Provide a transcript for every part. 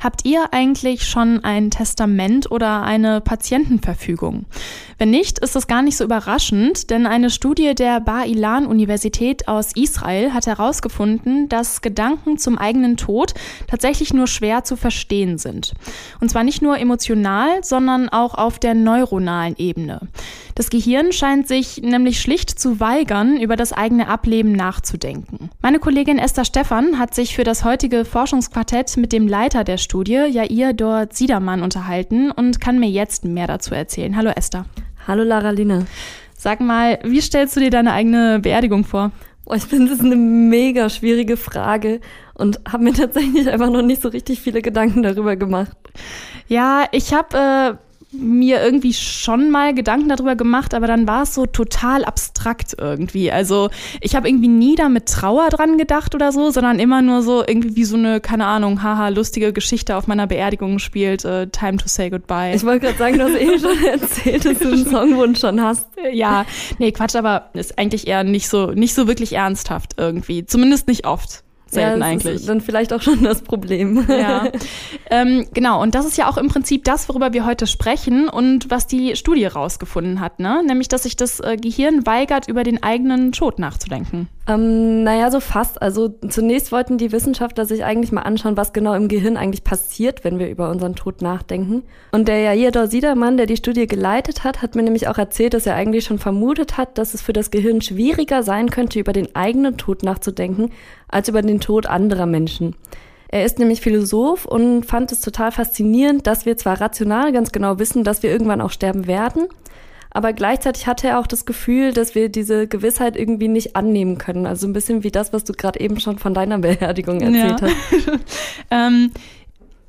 Habt ihr eigentlich schon ein Testament oder eine Patientenverfügung? Wenn nicht, ist das gar nicht so überraschend, denn eine Studie der Bar Ilan Universität aus Israel hat herausgefunden, dass Gedanken zum eigenen Tod tatsächlich nur schwer zu verstehen sind. Und zwar nicht nur emotional, sondern auch auf der neuronalen Ebene. Das Gehirn scheint sich nämlich schlicht zu weigern, über das eigene Ableben nachzudenken. Meine Kollegin Esther Stephan hat sich für das heutige Forschungsquartett mit dem Leiter der Studie, Jair Dort Siedermann, unterhalten und kann mir jetzt mehr dazu erzählen. Hallo Esther. Hallo Lara Lina. Sag mal, wie stellst du dir deine eigene Beerdigung vor? Oh, ich finde das eine mega schwierige Frage und habe mir tatsächlich einfach noch nicht so richtig viele Gedanken darüber gemacht. Ja, ich habe äh, mir irgendwie schon mal Gedanken darüber gemacht, aber dann war es so total abstrakt irgendwie. Also ich habe irgendwie nie da mit Trauer dran gedacht oder so, sondern immer nur so irgendwie wie so eine, keine Ahnung, haha, lustige Geschichte auf meiner Beerdigung spielt, äh, Time to Say Goodbye. Ich wollte gerade sagen, du hast eh schon erzählt, dass du einen Songwunsch schon hast. Ja, nee, Quatsch, aber ist eigentlich eher nicht so, nicht so wirklich ernsthaft irgendwie. Zumindest nicht oft selten ja, eigentlich. Ist dann vielleicht auch schon das Problem. Ja. ähm, genau, und das ist ja auch im Prinzip das, worüber wir heute sprechen und was die Studie rausgefunden hat, ne? Nämlich, dass sich das äh, Gehirn weigert, über den eigenen Tod nachzudenken. Ähm, naja, so fast. Also zunächst wollten die Wissenschaftler sich eigentlich mal anschauen, was genau im Gehirn eigentlich passiert, wenn wir über unseren Tod nachdenken. Und der Jair Siedermann, der die Studie geleitet hat, hat mir nämlich auch erzählt, dass er eigentlich schon vermutet hat, dass es für das Gehirn schwieriger sein könnte, über den eigenen Tod nachzudenken, als über den Tod anderer Menschen. Er ist nämlich Philosoph und fand es total faszinierend, dass wir zwar rational ganz genau wissen, dass wir irgendwann auch sterben werden, aber gleichzeitig hatte er auch das Gefühl, dass wir diese Gewissheit irgendwie nicht annehmen können. Also ein bisschen wie das, was du gerade eben schon von deiner Beerdigung erzählt ja. hast. ähm,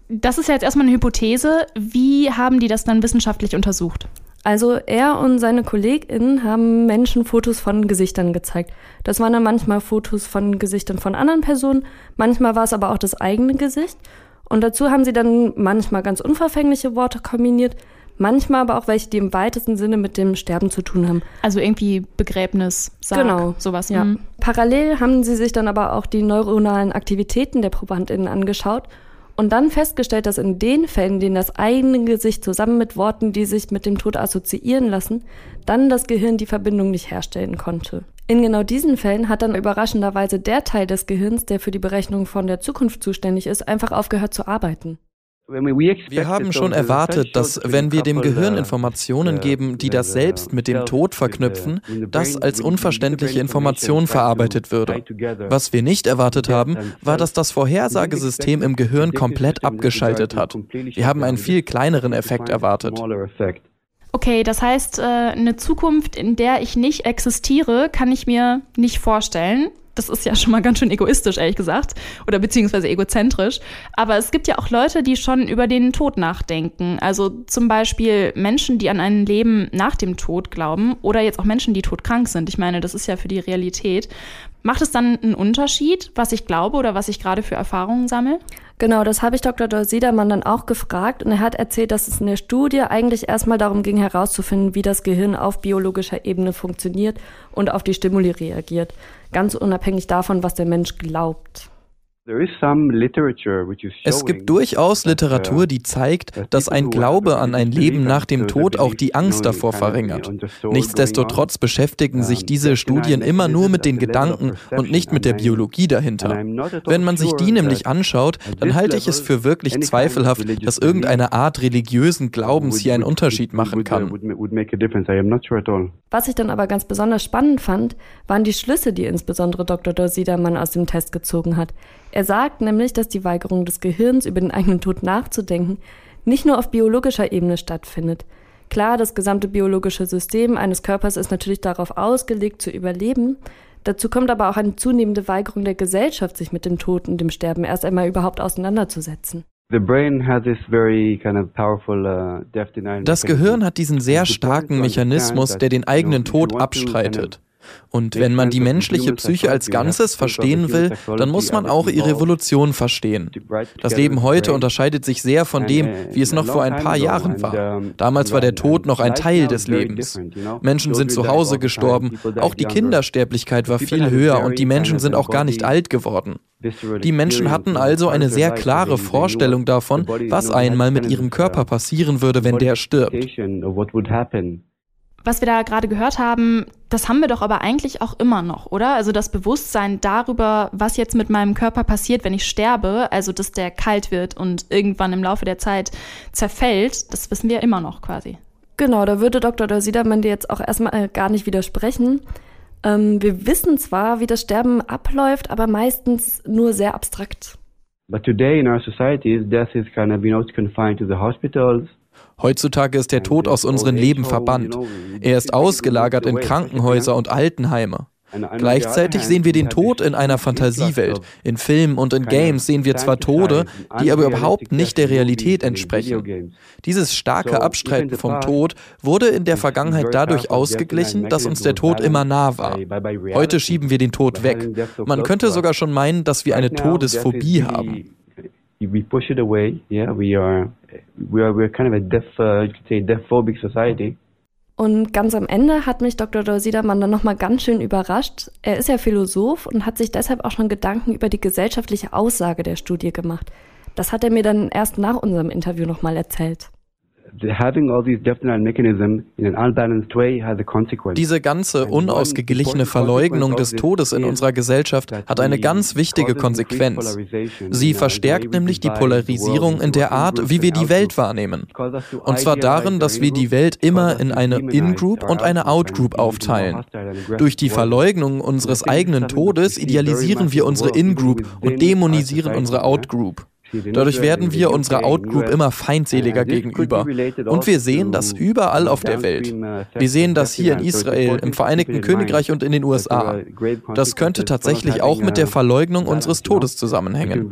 das ist ja jetzt erstmal eine Hypothese. Wie haben die das dann wissenschaftlich untersucht? Also er und seine KollegInnen haben Menschen Fotos von Gesichtern gezeigt. Das waren dann manchmal Fotos von Gesichtern von anderen Personen, manchmal war es aber auch das eigene Gesicht. Und dazu haben sie dann manchmal ganz unverfängliche Worte kombiniert, manchmal aber auch welche, die im weitesten Sinne mit dem Sterben zu tun haben. Also irgendwie Begräbnis, Sarg, genau. sowas. Ja. Mhm. Parallel haben sie sich dann aber auch die neuronalen Aktivitäten der ProbandInnen angeschaut und dann festgestellt, dass in den Fällen, in denen das eigene Gesicht zusammen mit Worten, die sich mit dem Tod assoziieren lassen, dann das Gehirn die Verbindung nicht herstellen konnte. In genau diesen Fällen hat dann überraschenderweise der Teil des Gehirns, der für die Berechnung von der Zukunft zuständig ist, einfach aufgehört zu arbeiten. Wir haben schon erwartet, dass wenn wir dem Gehirn Informationen geben, die das selbst mit dem Tod verknüpfen, das als unverständliche Information verarbeitet würde. Was wir nicht erwartet haben, war, dass das Vorhersagesystem im Gehirn komplett abgeschaltet hat. Wir haben einen viel kleineren Effekt erwartet. Okay, das heißt, äh, eine Zukunft, in der ich nicht existiere, kann ich mir nicht vorstellen. Das ist ja schon mal ganz schön egoistisch, ehrlich gesagt, oder beziehungsweise egozentrisch. Aber es gibt ja auch Leute, die schon über den Tod nachdenken. Also zum Beispiel Menschen, die an ein Leben nach dem Tod glauben oder jetzt auch Menschen, die todkrank sind. Ich meine, das ist ja für die Realität. Macht es dann einen Unterschied, was ich glaube oder was ich gerade für Erfahrungen sammle? Genau, das habe ich Dr. Siedermann dann auch gefragt und er hat erzählt, dass es in der Studie eigentlich erstmal darum ging herauszufinden, wie das Gehirn auf biologischer Ebene funktioniert und auf die Stimuli reagiert, ganz unabhängig davon, was der Mensch glaubt. Es gibt durchaus uh, Literatur, die zeigt, dass ein Glaube an ein Leben nach dem Tod auch die Angst davor verringert. Nichtsdestotrotz beschäftigen sich diese Studien immer nur mit den Gedanken und nicht mit der Biologie dahinter. Wenn man sich die nämlich anschaut, dann halte ich es für wirklich zweifelhaft, dass irgendeine Art religiösen Glaubens hier einen Unterschied machen kann. Was ich dann aber ganz besonders spannend fand, waren die Schlüsse, die insbesondere Dr. Siedermann aus dem Test gezogen hat. Er sagt nämlich, dass die Weigerung des Gehirns über den eigenen Tod nachzudenken nicht nur auf biologischer Ebene stattfindet. Klar, das gesamte biologische System eines Körpers ist natürlich darauf ausgelegt, zu überleben. Dazu kommt aber auch eine zunehmende Weigerung der Gesellschaft, sich mit dem Tod und dem Sterben erst einmal überhaupt auseinanderzusetzen. Uh, das Gehirn hat diesen sehr starken Mechanismus, der den eigenen Tod abstreitet. Und wenn man die menschliche Psyche als Ganzes verstehen will, dann muss man auch ihre Evolution verstehen. Das Leben heute unterscheidet sich sehr von dem, wie es noch vor ein paar Jahren war. Damals war der Tod noch ein Teil des Lebens. Menschen sind zu Hause gestorben, auch die Kindersterblichkeit war viel höher und die Menschen sind auch gar nicht alt geworden. Die Menschen hatten also eine sehr klare Vorstellung davon, was einmal mit ihrem Körper passieren würde, wenn der stirbt. Was wir da gerade gehört haben, das haben wir doch aber eigentlich auch immer noch, oder? Also das Bewusstsein darüber, was jetzt mit meinem Körper passiert, wenn ich sterbe, also dass der kalt wird und irgendwann im Laufe der Zeit zerfällt, das wissen wir immer noch quasi. Genau, da würde Dr. Siedermann dir jetzt auch erstmal äh, gar nicht widersprechen. Ähm, wir wissen zwar, wie das Sterben abläuft, aber meistens nur sehr abstrakt. But today in our society, death is kind of, you know, confined to the hospitals. Heutzutage ist der Tod aus unserem Leben verbannt. Er ist ausgelagert in Krankenhäuser und Altenheime. Gleichzeitig sehen wir den Tod in einer Fantasiewelt. In Filmen und in Games sehen wir zwar Tode, die aber überhaupt nicht der Realität entsprechen. Dieses starke Abstreiten vom Tod wurde in der Vergangenheit dadurch ausgeglichen, dass uns der Tod immer nah war. Heute schieben wir den Tod weg. Man könnte sogar schon meinen, dass wir eine Todesphobie haben. We push it away. We are, we're kind of a death, uh, you could say, death phobic society. Und ganz am Ende hat mich Dr. Siedermann dann nochmal ganz schön überrascht. Er ist ja Philosoph und hat sich deshalb auch schon Gedanken über die gesellschaftliche Aussage der Studie gemacht. Das hat er mir dann erst nach unserem Interview nochmal erzählt. Diese ganze unausgeglichene Verleugnung des Todes in unserer Gesellschaft hat eine ganz wichtige Konsequenz. Sie verstärkt nämlich die Polarisierung in der Art, wie wir die Welt wahrnehmen. Und zwar darin, dass wir die Welt immer in eine In-Group und eine Out-Group aufteilen. Durch die Verleugnung unseres eigenen Todes idealisieren wir unsere In-Group und dämonisieren unsere Out-Group. Dadurch werden wir unserer Outgroup immer feindseliger gegenüber. Und wir sehen das überall auf der Welt. Wir sehen das hier in Israel, im Vereinigten Königreich und in den USA. Das könnte tatsächlich auch mit der Verleugnung unseres Todes zusammenhängen.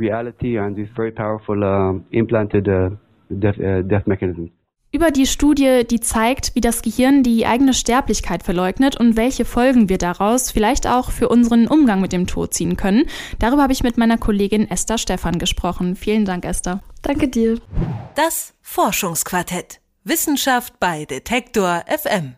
Über die Studie, die zeigt, wie das Gehirn die eigene Sterblichkeit verleugnet und welche Folgen wir daraus vielleicht auch für unseren Umgang mit dem Tod ziehen können. Darüber habe ich mit meiner Kollegin Esther Stephan gesprochen. Vielen Dank, Esther. Danke dir. Das Forschungsquartett. Wissenschaft bei Detektor FM.